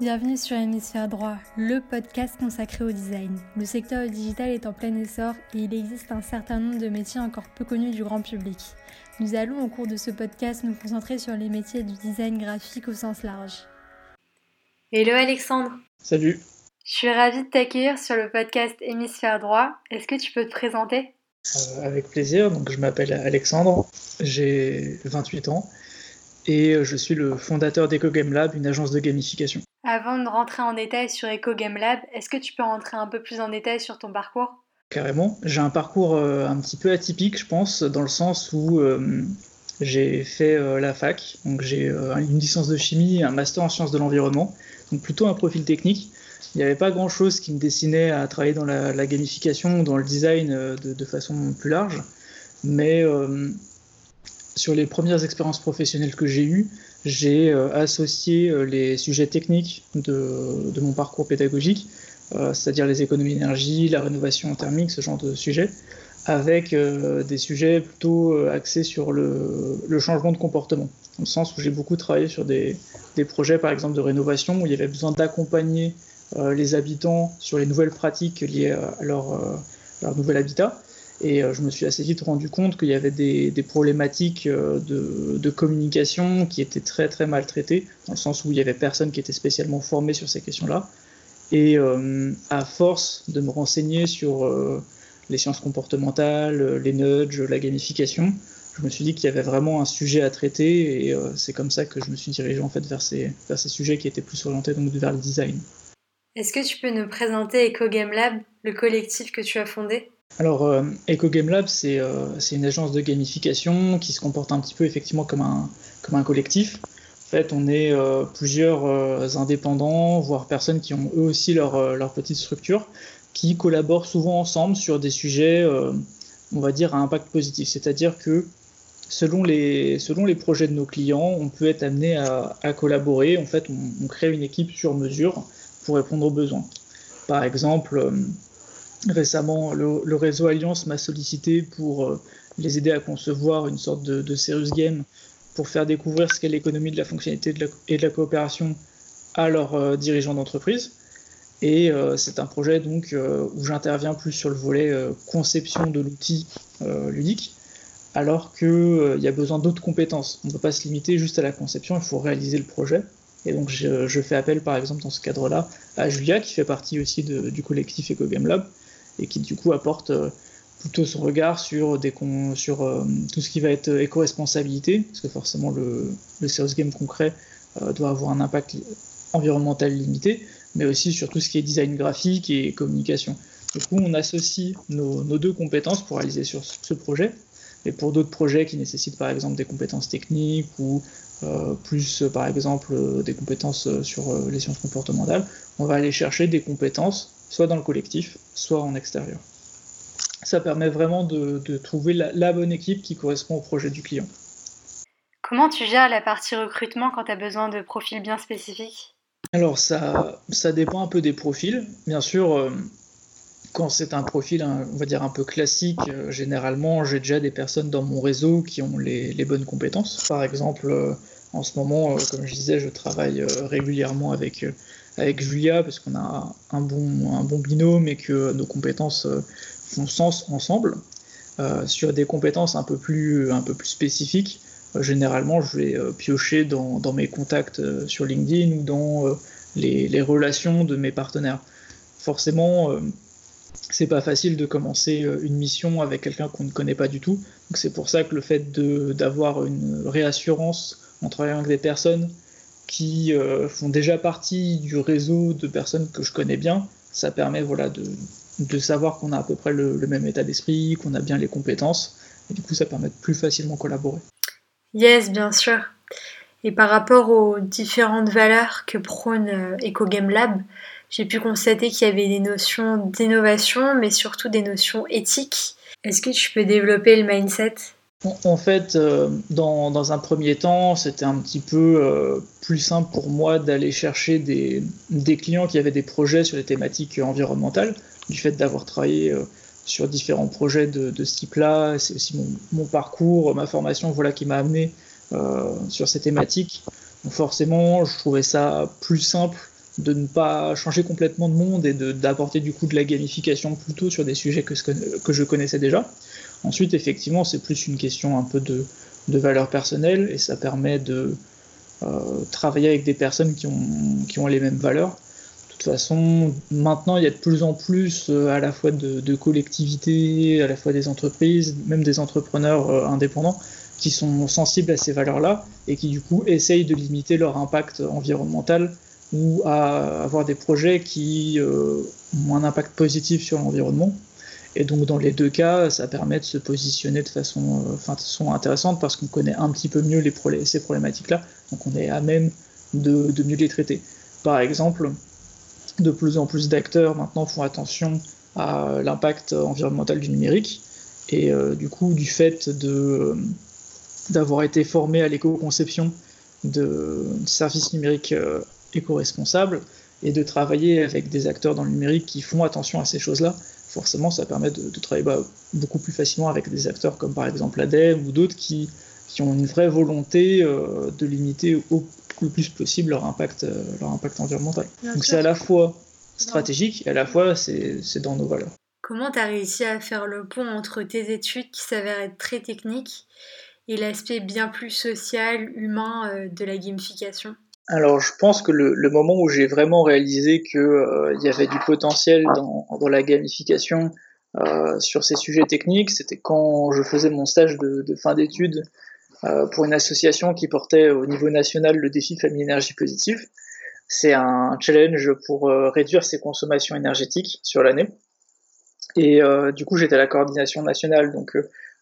Bienvenue sur Hémisphère Droit, le podcast consacré au design. Le secteur digital est en plein essor et il existe un certain nombre de métiers encore peu connus du grand public. Nous allons au cours de ce podcast nous concentrer sur les métiers du design graphique au sens large. Hello Alexandre Salut Je suis ravie de t'accueillir sur le podcast Hémisphère Droit. Est-ce que tu peux te présenter? Euh, Avec plaisir, donc je m'appelle Alexandre, j'ai 28 ans et je suis le fondateur d'EcoGame Lab, une agence de gamification. Avant de rentrer en détail sur Eco Game Lab, est-ce que tu peux rentrer un peu plus en détail sur ton parcours? Carrément. J'ai un parcours euh, un petit peu atypique, je pense, dans le sens où euh, j'ai fait euh, la fac. Donc j'ai une licence de chimie un master en sciences de l'environnement. Donc plutôt un profil technique. Il n'y avait pas grand-chose qui me dessinait à travailler dans la, gamification, dans le design de, de, façon plus large. Mais sur les premières expériences professionnelles que j'ai eues, j'ai euh, associé euh, les sujets techniques de, mon parcours pédagogique, euh, c'est-à-dire les économies d'énergie, la rénovation thermique, ce genre de sujets, avec des sujets plutôt axés sur le, changement de comportement, dans le sens où j'ai beaucoup travaillé sur des, projets, par exemple, de rénovation, où il y avait besoin d'accompagner les habitants sur les nouvelles pratiques liées à leur, leur nouvel habitat. Et euh, je me suis assez vite rendu compte qu'il y avait des, problématiques euh, de, communication qui étaient très très mal traitées, dans le sens où il y avait personne qui était spécialement formé sur ces questions-là. Et euh, à force de me renseigner sur les sciences comportementales, les nudges, la gamification, je me suis dit qu'il y avait vraiment un sujet à traiter et c'est comme ça que je me suis dirigé en fait vers ces, vers ces sujets qui étaient plus orientés donc vers le design. Est-ce que tu peux nous présenter Eco Game Lab, le collectif que tu as fondé? Alors, euh, Eco Game Lab, euh, c'est une agence de gamification qui se comporte un petit peu effectivement comme un, comme un collectif. En fait, on est euh, plusieurs indépendants, voire personnes qui ont eux aussi leur, leur, petite structure, qui collaborent souvent ensemble sur des sujets, on va dire, à impact positif. C'est-à-dire que selon les, selon les projets de nos clients, on peut être amené à, collaborer. En fait, on, crée une équipe sur mesure pour répondre aux besoins. Par exemple, Récemment, le, réseau Alliance m'a sollicité pour euh, les aider à concevoir une sorte de, serious game pour faire découvrir ce qu'est l'économie de la fonctionnalité et de la coopération à leurs euh, dirigeants d'entreprise. Et euh, c'est un projet donc où j'interviens plus sur le volet conception de l'outil ludique, alors qu'il y a besoin d'autres compétences. On ne peut pas se limiter juste à la conception, il faut réaliser le projet. Et donc je, fais appel par exemple dans ce cadre-là à Julia qui fait partie aussi du collectif EcoGameLab, Lab et qui du coup apporte euh, plutôt son regard sur, euh, tout ce qui va être éco-responsabilité, parce que forcément le, le serious game concret euh, doit avoir un impact environnemental limité, mais aussi sur tout ce qui est design graphique et communication. Du coup, on associe nos, deux compétences pour réaliser sur ce projet. Et pour d'autres projets qui nécessitent par exemple des compétences techniques ou plus par exemple des compétences sur les sciences comportementales, on va aller chercher des compétences soit dans le collectif, soit en extérieur. Ça permet vraiment de, trouver la, bonne équipe qui correspond au projet du client. Comment tu gères la partie recrutement quand tu as besoin de profils bien spécifiques? Alors ça, ça dépend un peu des profils. Bien sûr, euh, quand c'est un profil, on va dire un peu classique, euh, généralement j'ai déjà des personnes dans mon réseau qui ont les, bonnes compétences. Par exemple, euh, en ce moment, comme je disais, je travaille régulièrement avec avec Julia parce qu'on a un bon, un bon binôme et que nos compétences euh, font sens ensemble. Euh, sur des compétences un peu plus, un peu plus spécifiques, euh, généralement je vais piocher dans, dans, mes contacts sur LinkedIn ou dans les, relations de mes partenaires. Forcément, c'est pas facile de commencer une mission avec quelqu'un qu'on ne connaît pas du tout. C'est pour ça que le fait d'avoir une réassurance en travaillant avec des personnes qui euh, font déjà partie du réseau de personnes que je connais bien. Ça permet voilà, de, de savoir qu'on a à peu près le, même état d'esprit, qu'on a bien les compétences, et du coup ça permet de plus facilement collaborer. Yes, bien sûr. Et par rapport aux différentes valeurs que prône euh, Eco Game Lab, j'ai pu constater qu'il y avait des notions d'innovation, mais surtout des notions éthiques. Est-ce que tu peux développer le mindset? En fait, euh, dans, un premier temps, c'était un petit peu euh, plus simple pour moi d'aller chercher des, clients qui avaient des projets sur des thématiques environnementales, du fait d'avoir travaillé euh, sur différents projets de, ce type-là. C'est aussi mon, parcours, ma formation voilà, qui m'a amené sur ces thématiques. Donc forcément, je trouvais ça plus simple de ne pas changer complètement de monde et d'apporter du coup de la gamification plutôt sur des sujets que, que je connaissais déjà. Ensuite, effectivement, c'est plus une question un peu de, valeur personnelle et ça permet de euh, travailler avec des personnes qui ont, les mêmes valeurs. De toute façon, maintenant, il y a de plus en plus euh, à la fois de, collectivités, à la fois des entreprises, même des entrepreneurs euh, indépendants qui sont sensibles à ces valeurs-là et qui du coup essayent de limiter leur impact environnemental ou à avoir des projets qui ont un impact positif sur l'environnement. Et donc dans les deux cas, ça permet de se positionner de façon, euh, façon intéressante parce qu'on connaît un petit peu mieux ces problématiques-là, donc on est à même de, mieux les traiter. Par exemple, de plus en plus d'acteurs maintenant font attention à l'impact environnemental du numérique et euh, du coup du fait de d'avoir été formé à l'éco-conception de services numériques euh, éco-responsables et de travailler avec des acteurs dans le numérique qui font attention à ces choses-là, forcément ça permet de, travailler bah, beaucoup plus facilement avec des acteurs comme par exemple l'ADEME ou d'autres qui, qui, ont une vraie volonté euh, de limiter au, le plus possible leur impact, euh, leur impact environnemental. Donc c'est à la fois stratégique et à la fois c'est dans nos valeurs. Comment tu as réussi à faire le pont entre tes études qui s'avèrent être très techniques et l'aspect bien plus social, humain euh, de la gamification? Alors, je pense que le, moment où j'ai vraiment réalisé qu'il euh, y avait du potentiel dans, la gamification euh, sur ces sujets techniques, c'était quand je faisais mon stage de, de fin d'études euh, pour une association qui portait au niveau national le défi famille énergie positive. C'est un challenge pour euh, réduire ses consommations énergétiques sur l'année. Et du coup, j'étais à la coordination nationale, donc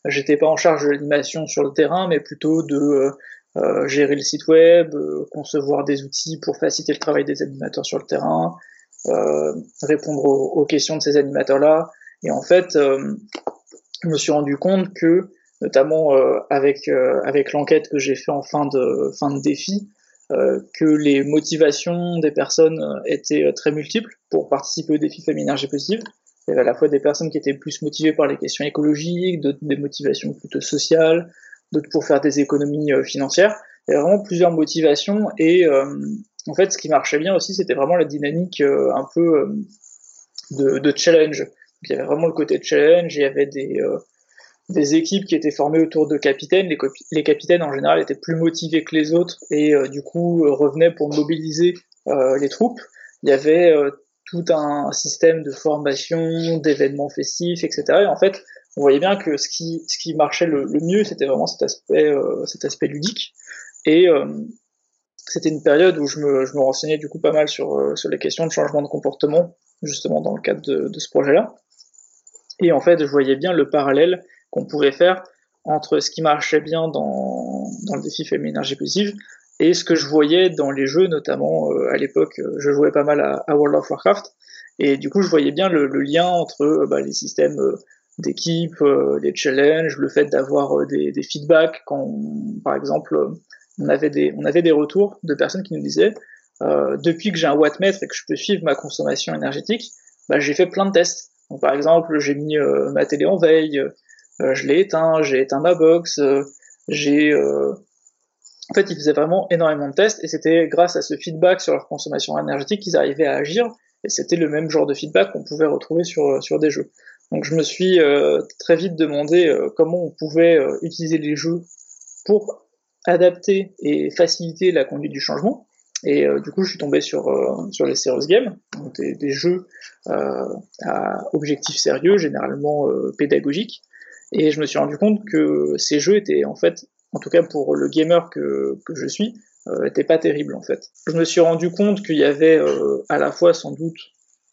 J'étais pas en charge de l'animation sur le terrain, mais plutôt de euh, euh, gérer le site web, euh, concevoir des outils pour faciliter le travail des animateurs sur le terrain, répondre aux, questions de ces animateurs-là. Et en fait, je me suis rendu compte que, notamment avec avec l'enquête que j'ai fait en fin de fin de défi, que les motivations des personnes étaient très multiples pour participer au défi Famille Énergie Positive. Il y avait à la fois des personnes qui étaient plus motivées par les questions écologiques, d'autres des motivations plutôt sociales, d'autres pour faire des économies euh, financières. Il y avait vraiment plusieurs motivations et euh, en fait, ce qui marchait bien aussi, c'était vraiment la dynamique euh, un peu de, de, challenge. Il y avait vraiment le côté challenge, il y avait des, des équipes qui étaient formées autour de capitaines. Les, les, capitaines, en général, étaient plus motivés que les autres et du coup revenaient pour mobiliser les troupes. Il y avait tout un système de formation, d'événements festifs, etc. Et en fait, on voyait bien que ce qui, ce qui marchait le, mieux, c'était vraiment cet aspect, euh, cet aspect ludique. Et euh, c'était une période où je me, je me, renseignais du coup pas mal sur, euh, sur les questions de changement de comportement, justement dans le cadre de, de ce projet-là. Et en fait, je voyais bien le parallèle qu'on pourrait faire entre ce qui marchait bien dans, dans le défi Féminin Énergie Positive et ce que je voyais dans les jeux, notamment euh, à l'époque, je jouais pas mal à, World of Warcraft, et du coup je voyais bien le, lien entre euh, bah, les systèmes d'équipe, les challenges, le fait d'avoir des, des, feedbacks quand, par exemple, on avait des on avait des retours de personnes qui nous disaient depuis que j'ai un wattmètre et que je peux suivre ma consommation énergétique, bah, j'ai fait plein de tests. Donc, par exemple, j'ai mis ma télé en veille, je l'ai éteint, j'ai éteint ma box, j'ai en fait, ils faisaient vraiment énormément de tests et c'était grâce à ce feedback sur leur consommation énergétique qu'ils arrivaient à agir et c'était le même genre de feedback qu'on pouvait retrouver sur, sur des jeux. Donc je me suis euh, très vite demandé euh, comment on pouvait euh, utiliser les jeux pour adapter et faciliter la conduite du changement. Et du coup, je suis tombé sur, sur les serious games, donc des, jeux à objectifs sérieux, généralement pédagogiques. Et je me suis rendu compte que ces jeux étaient en fait en tout cas pour le gamer que, que je suis, était pas terrible en fait. Je me suis rendu compte qu'il y avait à la fois sans doute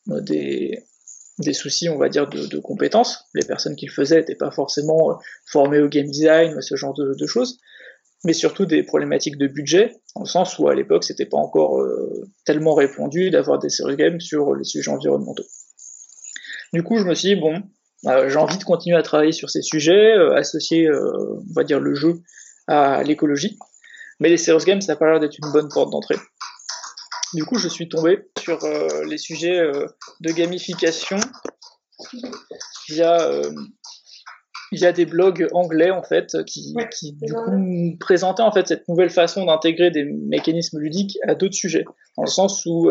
des, des soucis, on va dire, de, compétences. Les personnes qui le faisaient n'étaient pas forcément euh, formées au game design, ce genre de, choses, mais surtout des problématiques de budget, dans le sens où à l'époque c'était pas encore tellement répandu d'avoir des serious games sur les sujets environnementaux. Du coup, je me suis dit bon, j'ai envie de continuer à travailler sur ces sujets, associer, on va dire, le jeu à l'écologie. Mais les serious games, ça n'a pas l'air d'être une bonne porte d'entrée. Du coup, je suis tombé sur euh, les sujets euh, de gamification via, euh, via des blogs anglais en fait qui, qui du coup présentaient en fait cette nouvelle façon d'intégrer des mécanismes ludiques à d'autres sujets, dans le sens où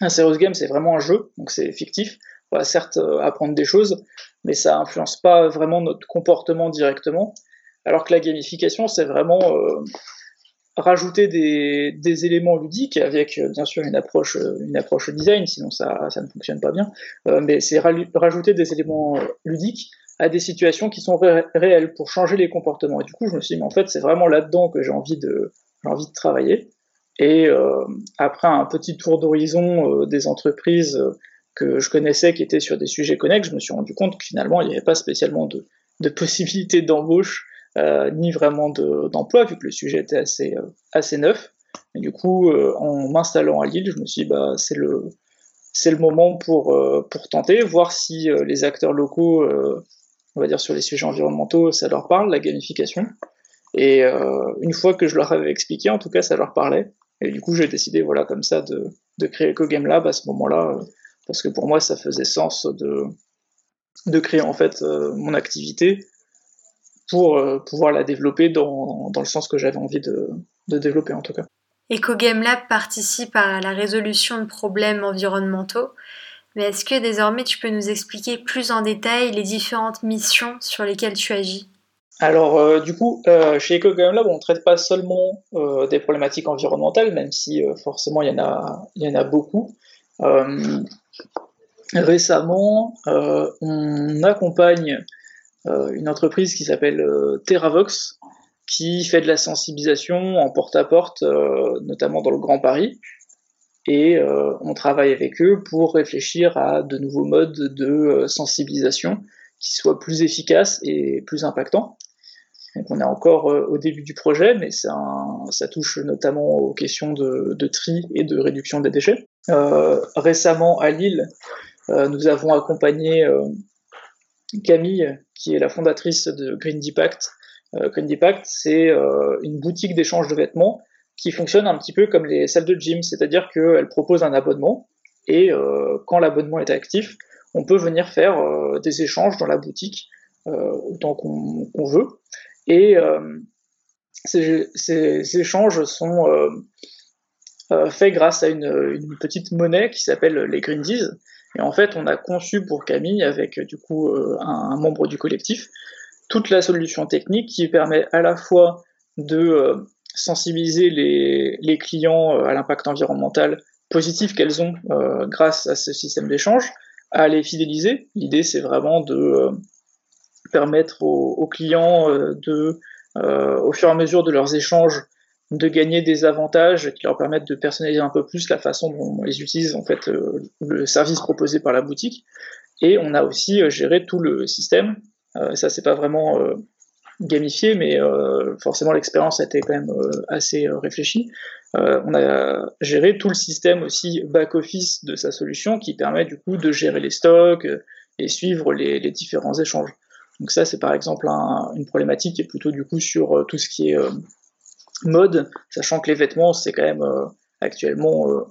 Un serious game, c'est vraiment un jeu, donc c'est fictif. On va certes apprendre des choses, mais ça influence pas vraiment notre comportement directement. Alors que la gamification, c'est vraiment rajouter des, éléments ludiques avec bien sûr une approche, une approche design, sinon ça, ça ne fonctionne pas bien, mais c'est rajouter des éléments ludiques à des situations qui sont réelles pour changer les comportements. Et du coup, je me suis dit, mais en fait, c'est vraiment là-dedans que j'ai envie de, envie de travailler. Et euh, après un petit tour d'horizon euh, des entreprises euh, que je connaissais qui étaient sur des sujets connexes, je me suis rendu compte que finalement, il n'y avait pas spécialement de, de possibilités d'embauche, ni vraiment d'emploi, vu que le sujet était assez, assez neuf. Et du coup, en m'installant à Lille, je me suis dit, bah, c'est le, c'est le moment pour, pour tenter, voir si les acteurs locaux on va dire sur les sujets environnementaux, ça leur parle, la gamification. Et euh, une fois que je leur avais expliqué, en tout cas, ça leur parlait. Et du coup, j'ai décidé, voilà, comme ça, de, de créer Game Lab à ce moment-là, euh, parce que pour moi, ça faisait sens de, de créer en fait euh, mon activité pour pouvoir la développer dans, dans le sens que j'avais envie de, de développer, en tout cas. Game Lab participe à la résolution de problèmes environnementaux. Mais est-ce que désormais tu peux nous expliquer plus en détail les différentes missions sur lesquelles tu agis? Alors, euh, du coup, euh, chez EcoGameLab, on ne traite pas seulement euh, des problématiques environnementales, même si forcément il y, en a, il y en a beaucoup. récemment, on accompagne une entreprise qui s'appelle Terravox, qui fait de la sensibilisation en porte-à-porte, notamment dans le Grand Paris et euh, on travaille avec eux pour réfléchir à de nouveaux modes de euh, sensibilisation qui soient plus efficaces et plus impactants. Donc on est encore euh, au début du projet, mais ça, ça touche notamment aux questions de, tri et de réduction des déchets. Euh, récemment à Lille, euh, nous avons accompagné euh, Camille, qui est la fondatrice de Green Deepact. Green Deepact, c'est une boutique d'échange de vêtements qui fonctionne un petit peu comme les salles de gym, c'est-à-dire qu'elle propose un abonnement et euh, quand l'abonnement est actif, on peut venir faire euh, des échanges dans la boutique euh, autant qu'on veut. Et ces, échanges sont faits grâce à une, petite monnaie qui s'appelle les Greendies. Et en fait, on a conçu pour Camille, avec du coup un, un membre du collectif, toute la solution technique qui permet à la fois de sensibiliser les, clients euh, à l'impact environnemental positif qu'elles ont euh, grâce à ce système d'échange, à les fidéliser. L'idée, c'est vraiment de euh, permettre aux, clients de, au fur et à mesure de leurs échanges, de gagner des avantages qui leur permettent de personnaliser un peu plus la façon dont ils utilisent en fait le service proposé par la boutique. Et on a aussi géré tout le système. ça, c'est pas vraiment gamifié, mais euh, forcément l'expérience a été quand même euh, assez euh, réfléchie. on a géré tout le système aussi back-office de sa solution qui permet du coup de gérer les stocks et suivre les, les différents échanges. Donc ça, c'est par exemple une problématique qui est plutôt du coup sur tout ce qui est mode, sachant que les vêtements, c'est quand même actuellement euh,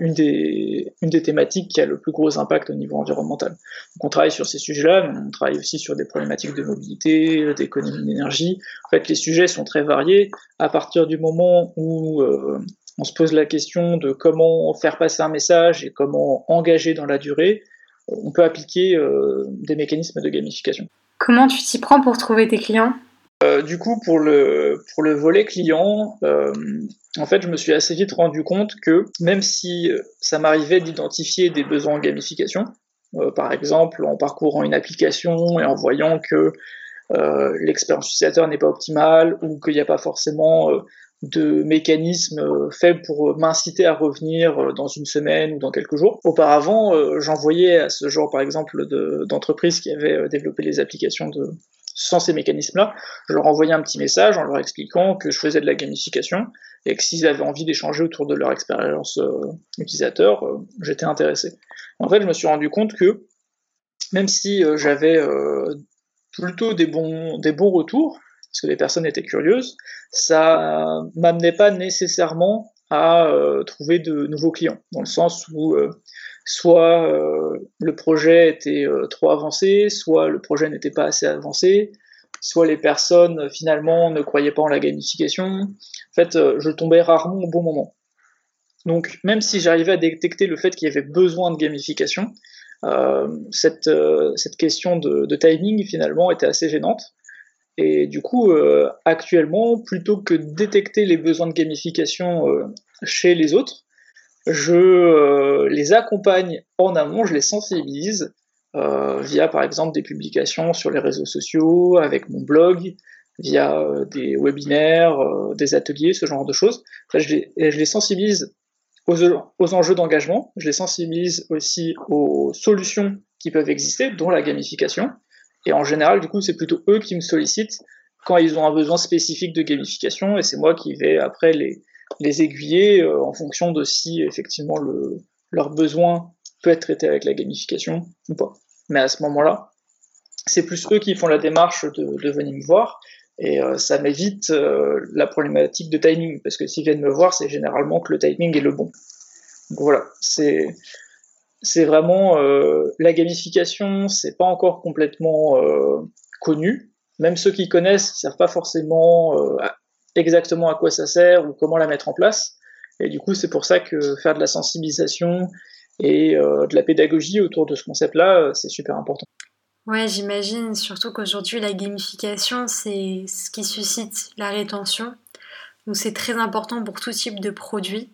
une, des, une des thématiques qui a le plus gros impact au niveau environnemental. Donc on travaille sur ces sujets-là, mais on travaille aussi sur des problématiques de mobilité, d'économie d'énergie. En fait, les sujets sont très variés. À partir du moment où euh, on se pose la question de comment faire passer un message et comment engager dans la durée, on peut appliquer euh, des mécanismes de gamification. Comment tu t'y prends pour trouver tes clients? Du coup, pour le, pour le volet client, en fait, je me suis assez vite rendu compte que même si euh, ça m'arrivait d'identifier des besoins en gamification, euh, par exemple en parcourant une application et en voyant que euh, l'expérience utilisateur n'est pas optimale ou qu'il n'y a pas forcément de mécanisme fait pour m'inciter à revenir dans une semaine ou dans quelques jours. Auparavant, j'envoyais à ce genre, par exemple, d'entreprises qui avaient développé les applications de, sans ces mécanismes-là, je leur envoyais un petit message en leur expliquant que je faisais de la gamification et que s'ils avaient envie d'échanger autour de leur expérience euh, utilisateur, euh, j'étais intéressé. En fait, je me suis rendu compte que même si euh, j'avais plutôt des bons, des bons retours, parce que les personnes étaient curieuses, ça m'amenait pas nécessairement à trouver de nouveaux clients, dans le sens où soit le projet était trop avancé, soit le projet n'était pas assez avancé, soit les personnes finalement ne croyaient pas en la gamification. En fait, euh, je tombais rarement au bon moment. Donc, même si j'arrivais à détecter le fait qu'il y avait besoin de gamification, euh, cette, euh, cette question de, de, timing, finalement, était assez gênante. Et du coup, euh, actuellement, plutôt que détecter les besoins de gamification chez les autres, je les accompagne en amont, je les sensibilise via, par exemple, des publications sur les réseaux sociaux, avec mon blog, via des webinaires, des ateliers, ce genre de choses. je, les, je les sensibilise aux, enjeux d'engagement, je les sensibilise aussi aux solutions qui peuvent exister, dont la gamification. Et en général, du coup, c'est plutôt eux qui me sollicitent quand ils ont un besoin spécifique de gamification, et c'est moi qui vais après les, les aiguiller euh, en fonction de si effectivement le, leur besoin peut être traité avec la gamification ou pas. Mais à ce moment-là, c'est plus eux qui font la démarche de, venir me voir, et euh, ça m'évite euh, la problématique de timing, parce que s'ils viennent me voir, c'est généralement que le timing est le bon. Donc voilà, c'est vraiment la gamification, c'est pas encore complètement connu. Même ceux qui connaissent savent pas forcément exactement à quoi ça sert ou comment la mettre en place. Et du coup, c'est pour ça que faire de la sensibilisation et de la pédagogie autour de ce concept-là, c'est super important. Ouais, j'imagine surtout qu'aujourd'hui la gamification c'est ce qui suscite la rétention. Donc c'est très important pour tout type de produit.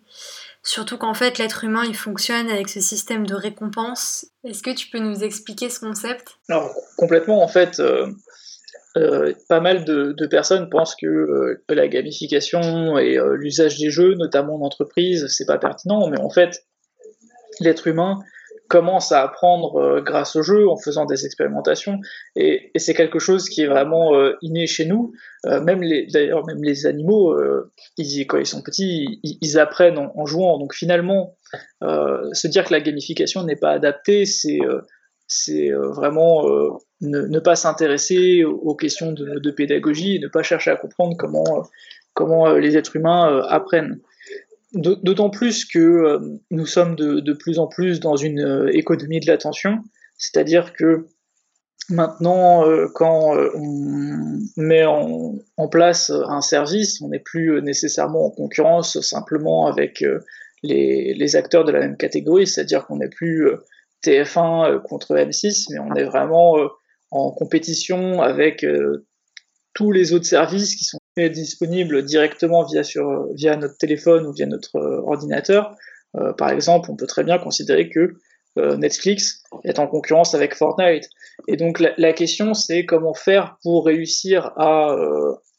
Surtout qu'en fait l'être humain il fonctionne avec ce système de récompense. Est-ce que tu peux nous expliquer ce concept? Alors complètement en fait. Euh, euh, pas mal de, personnes pensent que euh, la gamification et l'usage des jeux, notamment en entreprise, c'est pas pertinent, mais en fait, l'être humain, commence à apprendre euh, grâce au jeu, en faisant des expérimentations, et, c'est quelque chose qui est vraiment euh, inné chez nous. Euh, même les, d'ailleurs, même les animaux, ils, quand ils sont petits, ils, apprennent en, jouant. Donc finalement, se dire que la gamification n'est pas adaptée, c'est c'est vraiment ne, pas s'intéresser aux questions de, de, pédagogie ne pas chercher à comprendre comment comment les êtres humains apprennent. D'autant plus que euh, nous sommes de, plus en plus dans une euh, économie de l'attention, c'est-à-dire que maintenant, euh, quand on met en, place un service, on n'est plus nécessairement en concurrence simplement avec les, les, acteurs de la même catégorie, c'est-à-dire qu'on n'est plus TF1 contre M6, mais on est vraiment en compétition avec tous les autres services qui sont est disponible directement via, sur, via notre téléphone ou via notre euh, ordinateur. Euh, par exemple, on peut très bien considérer que euh, Netflix est en concurrence avec Fortnite. Et donc la, question, c'est comment faire pour réussir à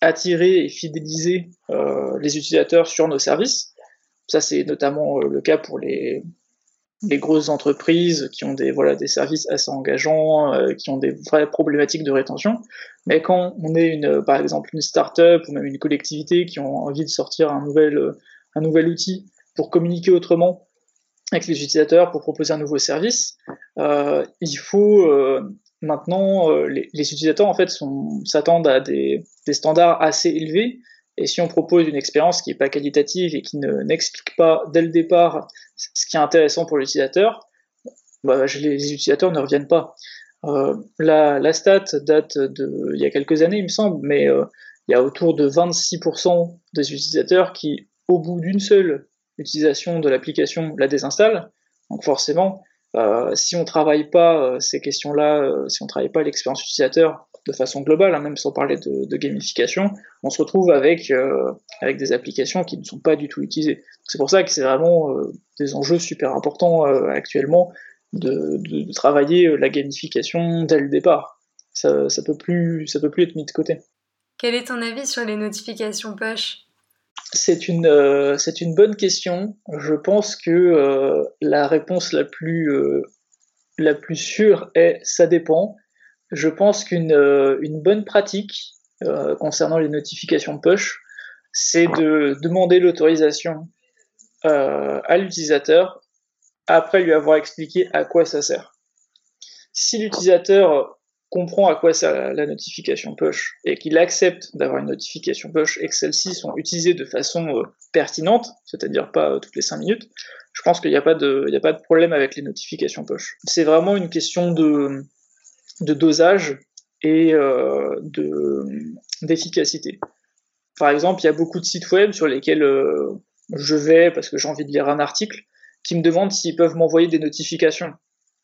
attirer et fidéliser les utilisateurs sur nos services. Ça, c'est notamment le cas pour les, les grosses entreprises qui ont des, voilà, des services assez engageants, euh, qui ont des vraies problématiques de rétention. Mais quand on est une, par exemple une start-up ou même une collectivité qui ont envie de sortir un nouvel, euh, un nouvel outil pour communiquer autrement avec les utilisateurs, pour proposer un nouveau service, euh, il faut euh, maintenant, euh, les, les, utilisateurs en fait s'attendent à des, des standards assez élevés et si on propose une expérience qui n'est pas qualitative et qui n'explique pas dès le départ ce qui est intéressant pour l'utilisateur, bah, les, utilisateurs ne reviennent pas. Euh, la, stat date de il y a quelques années, il me semble, mais euh, il y a autour de 26% des utilisateurs qui, au bout d'une seule utilisation de l'application, la désinstallent. Donc forcément, euh, si on travaille pas euh, ces questions-là, si on travaille pas l'expérience utilisateur de façon globale, hein, même sans parler de, de, gamification, on se retrouve avec euh, avec des applications qui ne sont pas du tout utilisées. C'est pour ça que c'est vraiment des enjeux super importants actuellement de, de, de, travailler la gamification dès le départ. Ça, ça peut plus ça peut plus être mis de côté. Quel est ton avis sur les notifications push c'est une, euh, c'est une bonne question. Je pense que euh, la réponse la plus, euh, la plus sûre est ça dépend. Je pense qu'une une bonne pratique concernant les notifications push, c'est de demander l'autorisation à l'utilisateur après lui avoir expliqué à quoi ça sert. Si l'utilisateur comprend à quoi sert la, notification push et qu'il accepte d'avoir une notification push et que celles-ci sont utilisées de façon euh, pertinente, c'est-à-dire pas euh, toutes les 5 minutes, je pense qu'il n'y a, pas de, a pas de problème avec les notifications push. C'est vraiment une question de, de dosage et euh, de, d'efficacité. Par exemple, il y a beaucoup de sites web sur lesquels je vais, parce que j'ai envie de lire un article, qui me demandent s'ils peuvent m'envoyer des notifications.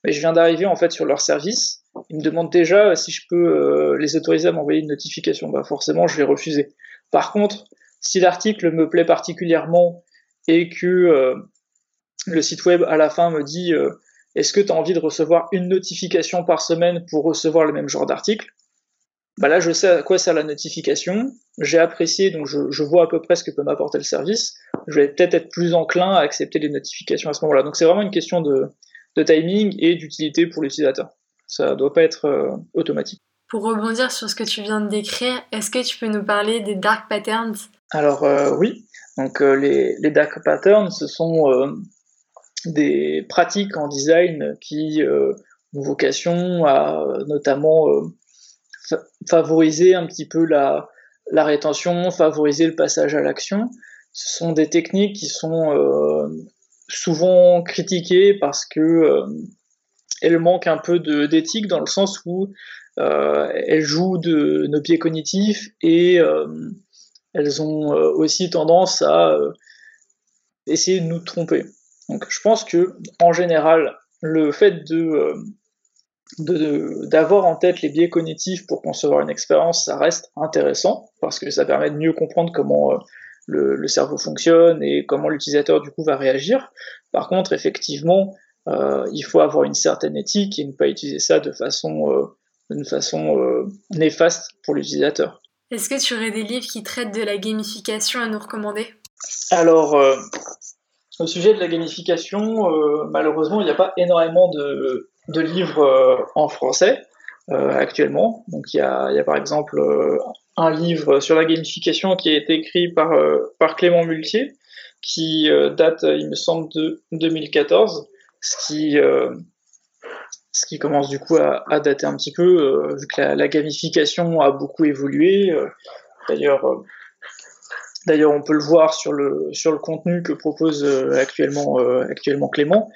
Mais je viens d'arriver en fait sur leur service. Ils me demandent déjà si je peux euh, les autoriser à m'envoyer une notification. Bah forcément, je vais refuser. Par contre, si l'article me plaît particulièrement et que euh, le site web à la fin me dit euh, est-ce que tu as envie de recevoir une notification par semaine pour recevoir le même genre d'article? Bah là je sais à quoi sert la notification, j'ai apprécié, donc je, vois à peu près ce que peut m'apporter le service, je vais peut-être être plus enclin à accepter les notifications à ce moment-là. Donc c'est vraiment une question de, timing et d'utilité pour l'utilisateur. Ça ne doit pas être euh, automatique. Pour rebondir sur ce que tu viens de décrire, est-ce que tu peux nous parler des dark patterns? Alors euh, oui, donc euh, les, les, dark patterns, ce sont des pratiques en design qui ont vocation à notamment favoriser un petit peu la, la rétention, favoriser le passage à l'action. Ce sont des techniques qui sont euh, souvent critiquées parce que euh, elles manquent un peu d'éthique dans le sens où euh, elles jouent de nos biais cognitifs et elles ont aussi tendance à essayer de nous tromper. Donc je pense que en général, le fait de d'avoir en tête les biais cognitifs pour concevoir une expérience, ça reste intéressant parce que ça permet de mieux comprendre comment euh, le, cerveau fonctionne et comment l'utilisateur du coup va réagir. Par contre, effectivement, euh, il faut avoir une certaine éthique et ne pas utiliser ça de façon, euh, façon néfaste pour l'utilisateur. Est-ce que tu aurais des livres qui traitent de la gamification à nous recommander? Alors, au sujet de la gamification, malheureusement, il n'y a pas énormément de, de livres euh, en français euh, actuellement. Donc il y a, y a, par exemple euh, un livre sur la gamification qui a été écrit par, par Clément Multier, qui date, il me semble, de 2014, ce qui, ce qui commence du coup à, à dater un petit peu, vu que la, gamification a beaucoup évolué. D'ailleurs, D'ailleurs, on peut le voir sur le, sur le contenu que propose actuellement, actuellement Clément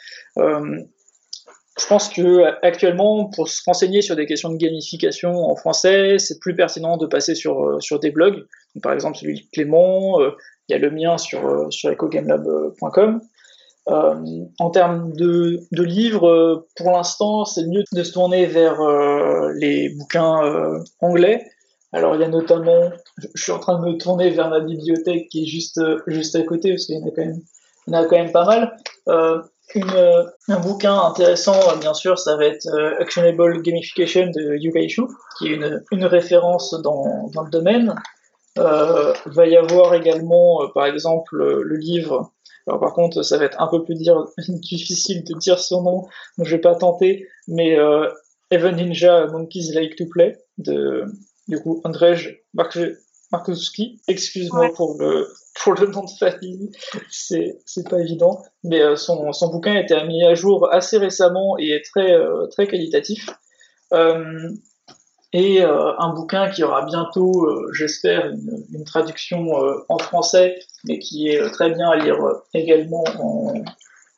je pense que actuellement, pour se renseigner sur des questions de gamification en français, c'est plus pertinent de passer sur, euh, sur des blogs. par exemple, celui de Clément, euh, il y a le mien sur, euh, sur ecogamelab.com. en termes de, de livres, pour l'instant, c'est mieux de se tourner vers les bouquins anglais. Alors, il y a notamment, je suis en train de me tourner vers ma bibliothèque qui est juste, juste à côté, parce qu'il y en a quand même, il y en a quand même pas mal. Euh, un bouquin intéressant, euh, bien sûr, ça va être euh, Actionable Gamification de Yuka Ishu, qui est une, une référence dans, dans, le domaine. Euh, va y avoir également, par exemple, le livre. Alors par contre, ça va être un peu plus difficile de dire son nom, donc je vais pas tenter. Mais Even Ninja Monkeys Like to Play de du coup Andrzej Markowski. Excuse-moi pour le pour le nom de famille, c'est c'est pas évident, mais euh, son, son bouquin a été mis à jour assez récemment et est très euh, très qualitatif. Euh, et un bouquin qui aura bientôt, j'espère, une, une, traduction en français, mais qui est très bien à lire également en,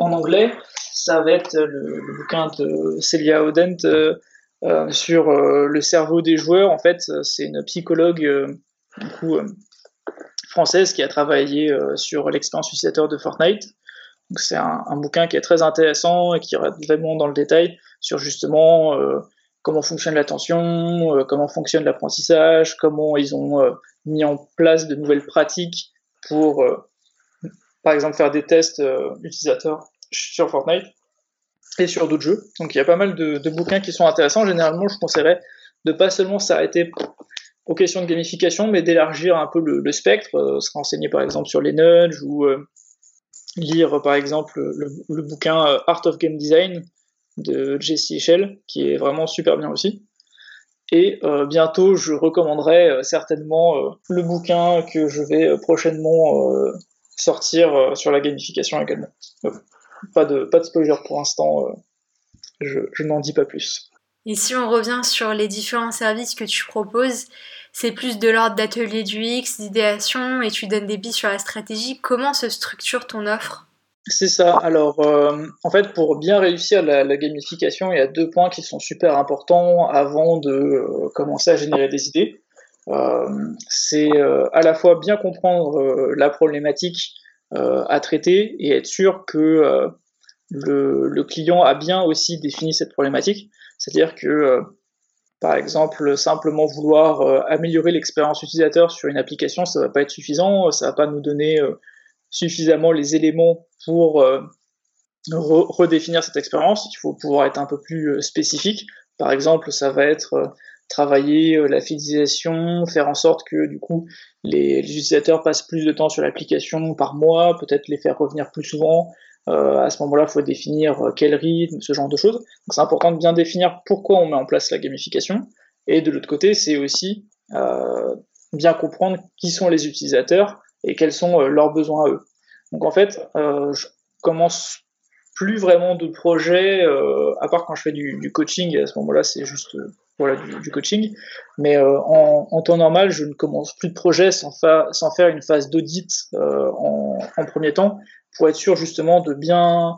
en anglais. Ça va être le, le bouquin de Celia Odent sur le cerveau des joueurs. En fait, c'est une psychologue française qui a travaillé euh, sur l'expérience utilisateur de Fortnite. C'est un, bouquin qui est très intéressant et qui va vraiment dans le détail sur justement euh, comment fonctionne l'attention, euh, comment fonctionne l'apprentissage, comment ils ont mis en place de nouvelles pratiques pour, par exemple, faire des tests utilisateurs sur Fortnite et sur d'autres jeux. Donc il y a pas mal de, bouquins qui sont intéressants. Généralement, je conseillerais de pas seulement s'arrêter aux questions de gamification, mais d'élargir un peu le, spectre, euh, se renseigner par exemple sur les nudges ou euh, lire par exemple le, bouquin euh, Art of Game Design de Jesse Echel, qui est vraiment super bien aussi. Et bientôt, je recommanderai certainement le bouquin que je vais prochainement sortir sur la gamification également. Pas, de, pas de spoiler pour l'instant, je, je n'en dis pas plus. Et si on revient sur les différents services que tu proposes, c'est plus de l'ordre d'atelier du X, d'idéation, et tu donnes des billes sur la stratégie. Comment se structure ton offre? C'est ça. Alors, euh, en fait, pour bien réussir la, gamification, il y a deux points qui sont super importants avant de euh, commencer à générer des idées. Euh, c'est à la fois bien comprendre la problématique à traiter et être sûr que le, le, client a bien aussi défini cette problématique. C'est-à-dire que par exemple, simplement vouloir euh, améliorer l'expérience utilisateur sur une application, ça va pas être suffisant, ça va pas nous donner euh, suffisamment les éléments pour euh, redéfinir cette expérience. Il faut pouvoir être un peu plus spécifique. Par exemple, ça va être travailler la fidélisation, faire en sorte que du coup les, utilisateurs passent plus de temps sur l'application par mois, peut-être les faire revenir plus souvent, euh, à ce moment-là, il faut définir euh, quel rythme, ce genre de choses. Donc c'est important de bien définir pourquoi on met en place la gamification. Et de l'autre côté, c'est aussi euh, bien comprendre qui sont les utilisateurs et quels sont leurs besoins à eux. Donc en fait, je commence plus vraiment de projets, à part quand je fais du, coaching, et à ce moment-là, c'est juste du, coaching. Mais en, temps normal, je ne commence plus de projets sans, faire une phase d'audit en, en, premier temps, pour être sûr justement de bien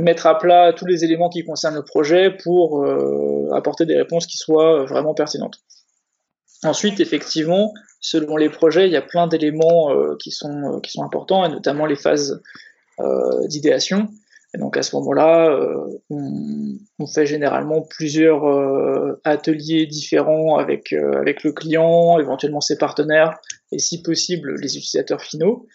mettre à plat tous les éléments qui concernent le projet pour euh, apporter des réponses qui soient vraiment pertinentes. Ensuite, effectivement, selon les projets, il y a plein d'éléments euh, euh, qui sont importants, et notamment les phases d'idéation. Et donc à ce moment-là, on, on, fait généralement plusieurs ateliers différents avec, avec le client, éventuellement ses partenaires, et si possible les utilisateurs finaux.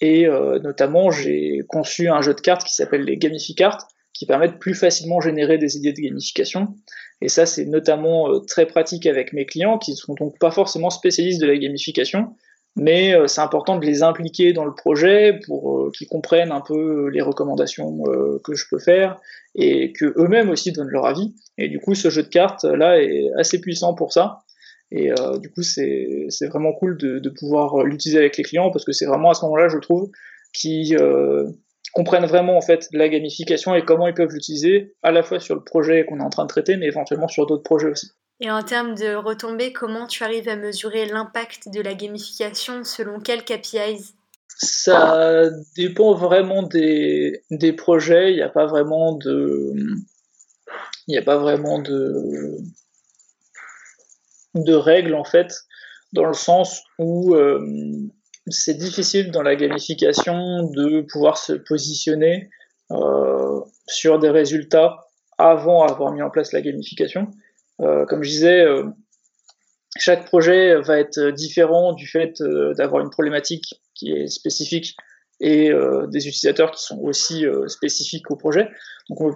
Et euh, notamment, j'ai conçu un jeu de cartes qui s'appelle les Gamificards, qui permettent plus facilement générer des idées de gamification. Et ça, c'est notamment euh, très pratique avec mes clients, qui ne sont donc pas forcément spécialistes de la gamification, mais euh, c'est important de les impliquer dans le projet pour qu'ils comprennent un peu les recommandations que je peux faire et que eux-mêmes aussi donnent leur avis. Et du coup, ce jeu de cartes là est assez puissant pour ça. Et euh, du coup, c'est vraiment cool de, pouvoir l'utiliser avec les clients parce que c'est vraiment à ce moment-là, je trouve, qu'ils euh, comprennent vraiment en fait la gamification et comment ils peuvent l'utiliser à la fois sur le projet qu'on est en train de traiter, mais éventuellement sur d'autres projets aussi. Et en termes de retombées, comment tu arrives à mesurer l'impact de la gamification selon quels KPIs Ça dépend vraiment des, des projets. Il n'y a pas vraiment de, il n'y a pas vraiment de de règles en fait, dans le sens où euh, c'est difficile dans la gamification de pouvoir se positionner euh, sur des résultats avant avoir mis en place la gamification. Euh, comme je disais, chaque projet va être différent du fait d'avoir une problématique qui est spécifique et des utilisateurs qui sont aussi spécifiques au projet. Donc on ne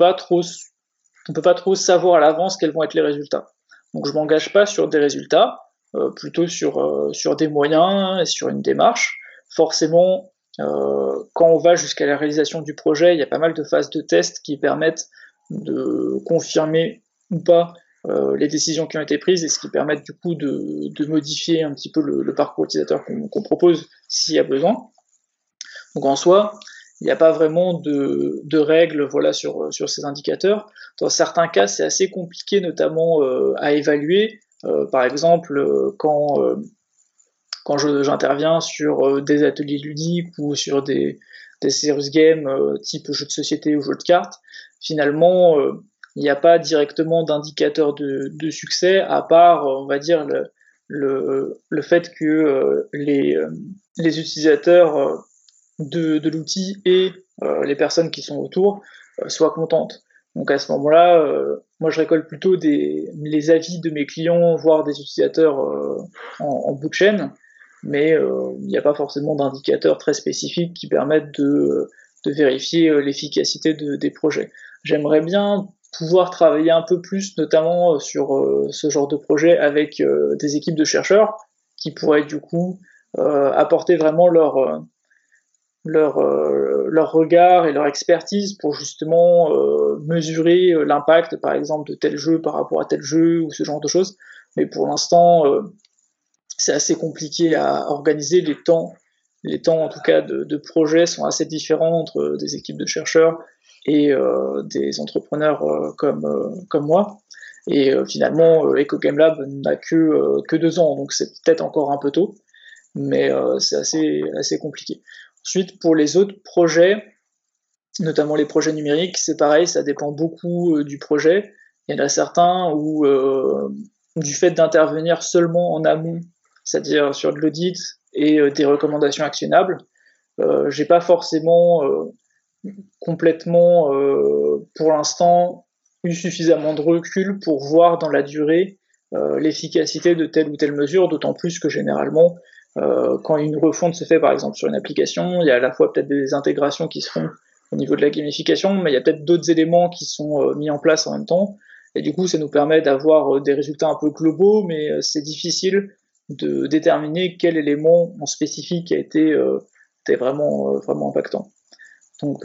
peut pas trop savoir à l'avance quels vont être les résultats. Donc je m'engage pas sur des résultats, euh, plutôt sur, euh, sur des moyens et sur une démarche. Forcément, euh, quand on va jusqu'à la réalisation du projet, il y a pas mal de phases de test qui permettent de confirmer ou pas les décisions qui ont été prises et ce qui permettent du coup de, de modifier un petit peu le, parcours utilisateur qu'on propose s'il y a besoin. Donc en soi, il n'y a pas vraiment de, de, règles voilà, sur, sur ces indicateurs. Dans certains cas, c'est assez compliqué, notamment euh, à évaluer. Euh, par exemple, euh, quand, quand j'interviens sur des ateliers ludiques ou sur des, des serious games type jeux de société ou jeux de cartes, finalement, il n'y a pas directement d'indicateur de, de, succès, à part, on va dire, le, le, le fait que les, les utilisateurs de, de l'outil et les personnes qui sont autour soient contentes. Donc à ce moment-là, euh, moi je récolte plutôt des, les avis de mes clients, voire des utilisateurs euh, en, bout de chaîne, mais euh, il n'y a pas forcément d'indicateurs très spécifiques qui permettent de, de vérifier l'efficacité de, des projets. J'aimerais bien pouvoir travailler un peu plus, notamment sur ce genre de projet, avec des équipes de chercheurs qui pourraient du coup apporter vraiment leur leur, euh, leur regard et leur expertise pour justement euh, mesurer euh, l'impact, par exemple, de tel jeu par rapport à tel jeu ou ce genre de choses. Mais pour l'instant, c'est assez compliqué à organiser. Les temps, les temps en tout cas de, de projet sont assez différents entre des équipes de chercheurs et des entrepreneurs comme, comme moi. Et finalement, Eco Game Lab n'a que, que deux ans, donc c'est peut-être encore un peu tôt, mais c'est assez, assez compliqué. Ensuite, pour les autres projets, notamment les projets numériques, c'est pareil, ça dépend beaucoup euh, du projet. Il y en a certains où, euh, du fait d'intervenir seulement en amont, c'est-à-dire sur de l'audit et euh, des recommandations actionnables, j'ai pas forcément complètement, pour l'instant, eu suffisamment de recul pour voir dans la durée l'efficacité de telle ou telle mesure, d'autant plus que généralement, quand une refonte se fait par exemple sur une application, il y a à la fois peut-être des intégrations qui se font au niveau de la gamification, mais il y a peut-être d'autres éléments qui sont mis en place en même temps. Et du coup, ça nous permet d'avoir euh, des résultats un peu globaux, mais euh, c'est difficile de déterminer quel élément en spécifique a été, euh, vraiment, vraiment impactant. Donc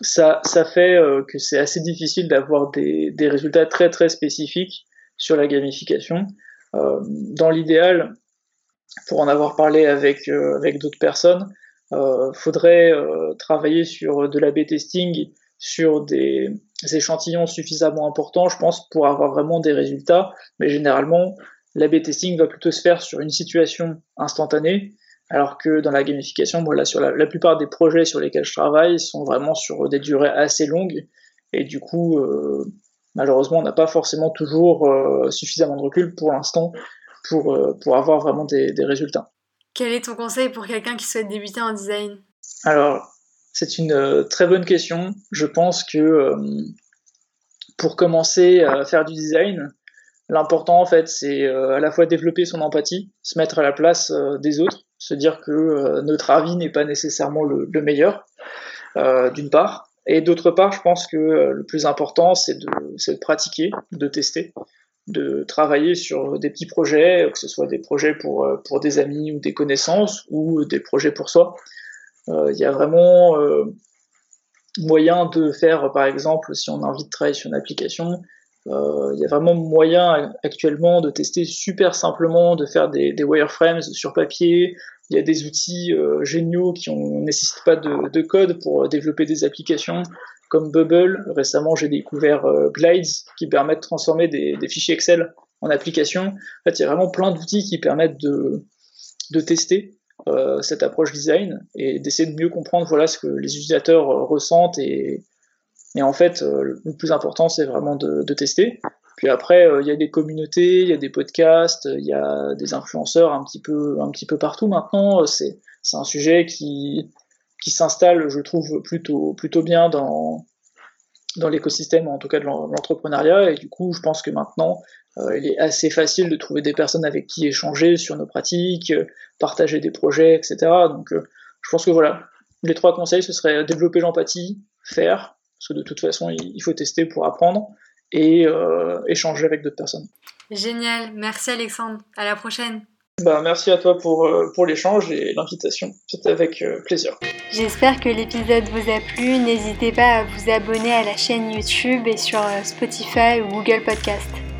ça, ça fait que c'est assez difficile d'avoir des, des, résultats très très spécifiques sur la gamification. dans l'idéal, pour en avoir parlé avec, avec d'autres personnes, il faudrait travailler sur de l'A-B testing sur des, échantillons suffisamment importants, je pense, pour avoir vraiment des résultats. Mais généralement, l'A-B testing va plutôt se faire sur une situation instantanée, alors que dans la gamification, sur la, plupart des projets sur lesquels je travaille sont vraiment sur des durées assez longues. Et du coup, euh, malheureusement, on n'a pas forcément toujours euh, suffisamment de recul pour l'instant pour, euh, pour avoir vraiment des, des résultats. Quel est ton conseil pour quelqu'un qui souhaite débuter en design? Alors, c'est une très bonne question. Je pense que pour commencer à faire du design, l'important en fait, c'est à la fois développer son empathie, se mettre à la place des autres, se dire que notre avis n'est pas nécessairement le, meilleur, d'une part. Et d'autre part, je pense que le plus important, c'est de, de, pratiquer, de tester, de travailler sur des petits projets, que ce soit des projets pour, pour des amis ou des connaissances, ou des projets pour soi. Euh, il y a vraiment euh, moyen de faire, par exemple, si on a envie de travailler sur une application, euh, il y a vraiment moyen actuellement de tester super simplement, de faire des, wireframes sur papier. Il y a des outils géniaux qui ne nécessitent pas de, code pour développer des applications comme Bubble. Récemment, j'ai découvert Glides qui permet de transformer des, fichiers Excel en application. En fait, il y a vraiment plein d'outils qui permettent de, de tester euh, cette approche design et d'essayer de mieux comprendre voilà ce que les utilisateurs euh, ressentent et, et en fait euh, le plus important c'est vraiment de, tester puis après il y a des communautés il y a des podcasts il y a des influenceurs un petit peu un petit peu partout. Maintenant c'est c'est un sujet qui qui s'installe je trouve plutôt plutôt bien dans dans l'écosystème en tout cas de l'entrepreneuriat. Et du coup je pense que maintenant euh, il est assez facile de trouver des personnes avec qui échanger sur nos pratiques, euh, partager des projets, etc. Donc, euh, je pense que voilà, les trois conseils, ce serait développer l'empathie, faire, parce que de toute façon, il faut tester pour apprendre, et échanger avec d'autres personnes. Génial, merci Alexandre, à la prochaine. Bah, merci à toi pour, pour l'échange et l'invitation, c'était avec plaisir. J'espère que l'épisode vous a plu, n'hésitez pas à vous abonner à la chaîne YouTube et sur Spotify ou Google Podcast.